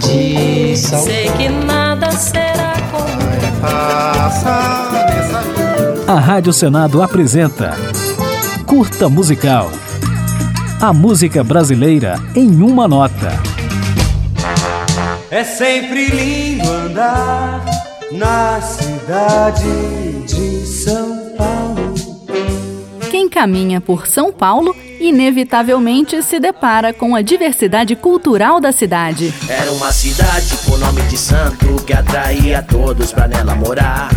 de São Sei que nada será como A Rádio Senado apresenta Curta Musical. A música brasileira em uma nota. É sempre lindo andar na cidade de caminha por São Paulo inevitavelmente se depara com a diversidade cultural da cidade. Era uma cidade com nome de santo que atraía todos pra nela morar.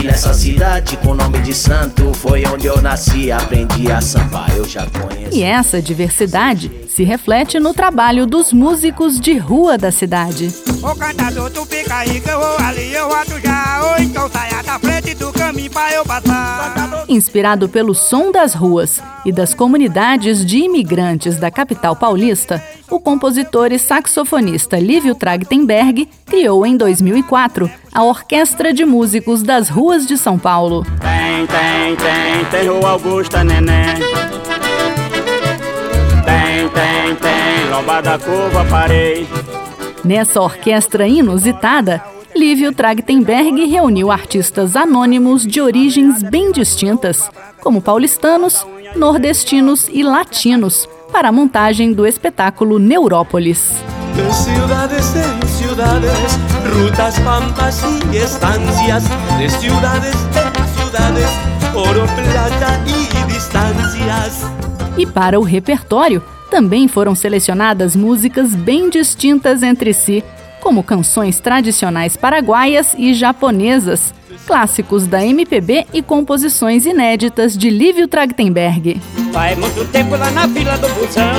E nessa cidade com nome de santo foi onde eu nasci, aprendi a sambar, eu já conheço. E essa diversidade se reflete no trabalho dos músicos de rua da cidade. Ô cantador, tu fica aí que eu vou ali, eu já. Ou então saia da frente pra eu. Inspirado pelo som das ruas e das comunidades de imigrantes da capital paulista, o compositor e saxofonista Lívio Trachtenberg criou em 2004 a Orquestra de Músicos das Ruas de São Paulo. Tem, tem, tem, tem Rua Augusta, neném. Tem, tem, tem, Lomba da Curva, parei. Nessa orquestra inusitada, Lívio Trachtenberg reuniu artistas anônimos de origens bem distintas, como paulistanos, nordestinos e latinos, para a montagem do espetáculo Neurópolis. De ciudades en ciudades, rutas, pampas y estancias. De ciudades en ciudades, oro, plata y distancias. E para o repertório, também foram selecionadas músicas bem distintas entre si, como canções tradicionais paraguaias e japonesas, clássicos da MPB e composições inéditas de Lívio Trachtenberg. Faz muito tempo lá na fila do busão.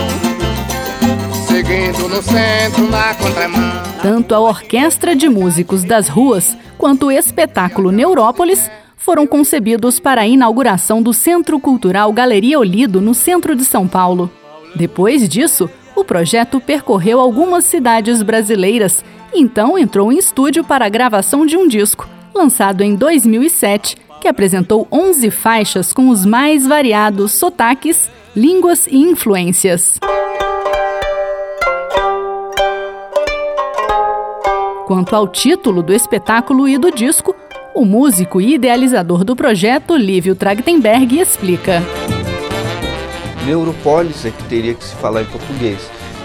Seguindo no centro, na contramão. Tanto a Orquestra de Músicos das Ruas quanto o espetáculo Neurópolis foram concebidos para a inauguração do Centro Cultural Galeria Olido, no centro de São Paulo. Depois disso, o projeto percorreu algumas cidades brasileiras e então entrou em estúdio para a gravação de um disco, lançado em 2007, que apresentou 11 faixas com os mais variados sotaques, línguas e influências. Quanto ao título do espetáculo e do disco, o músico e idealizador do projeto, Lívio Trachtenberg, explica. Neuropolis é que teria que se falar em português.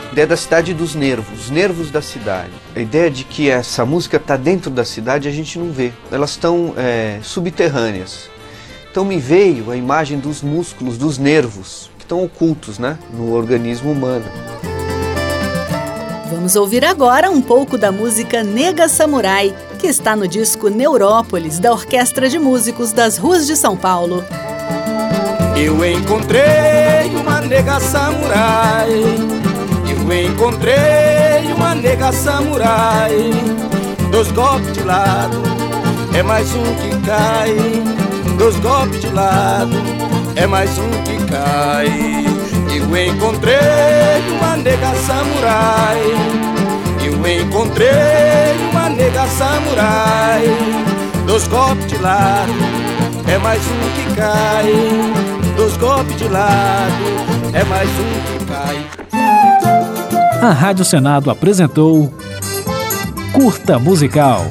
A ideia da cidade dos nervos, os nervos da cidade. A ideia de que essa música está dentro da cidade a gente não vê. Elas estão é, subterrâneas. Então me veio a imagem dos músculos, dos nervos, que estão ocultos né, no organismo humano. Vamos ouvir agora um pouco da música Nega Samurai, que está no disco Neurópolis, da Orquestra de Músicos das Ruas de São Paulo. Eu encontrei nega samurai. Eu encontrei uma nega samurai. Dois golpes de lado, é mais um que cai. Dois golpes de lado, é mais um que cai. Eu encontrei uma nega samurai. Eu encontrei uma nega samurai. Dois golpes de lado, é mais um que cai. Golpes de lado, é mais um que cai. A Rádio Senado apresentou Curta Musical.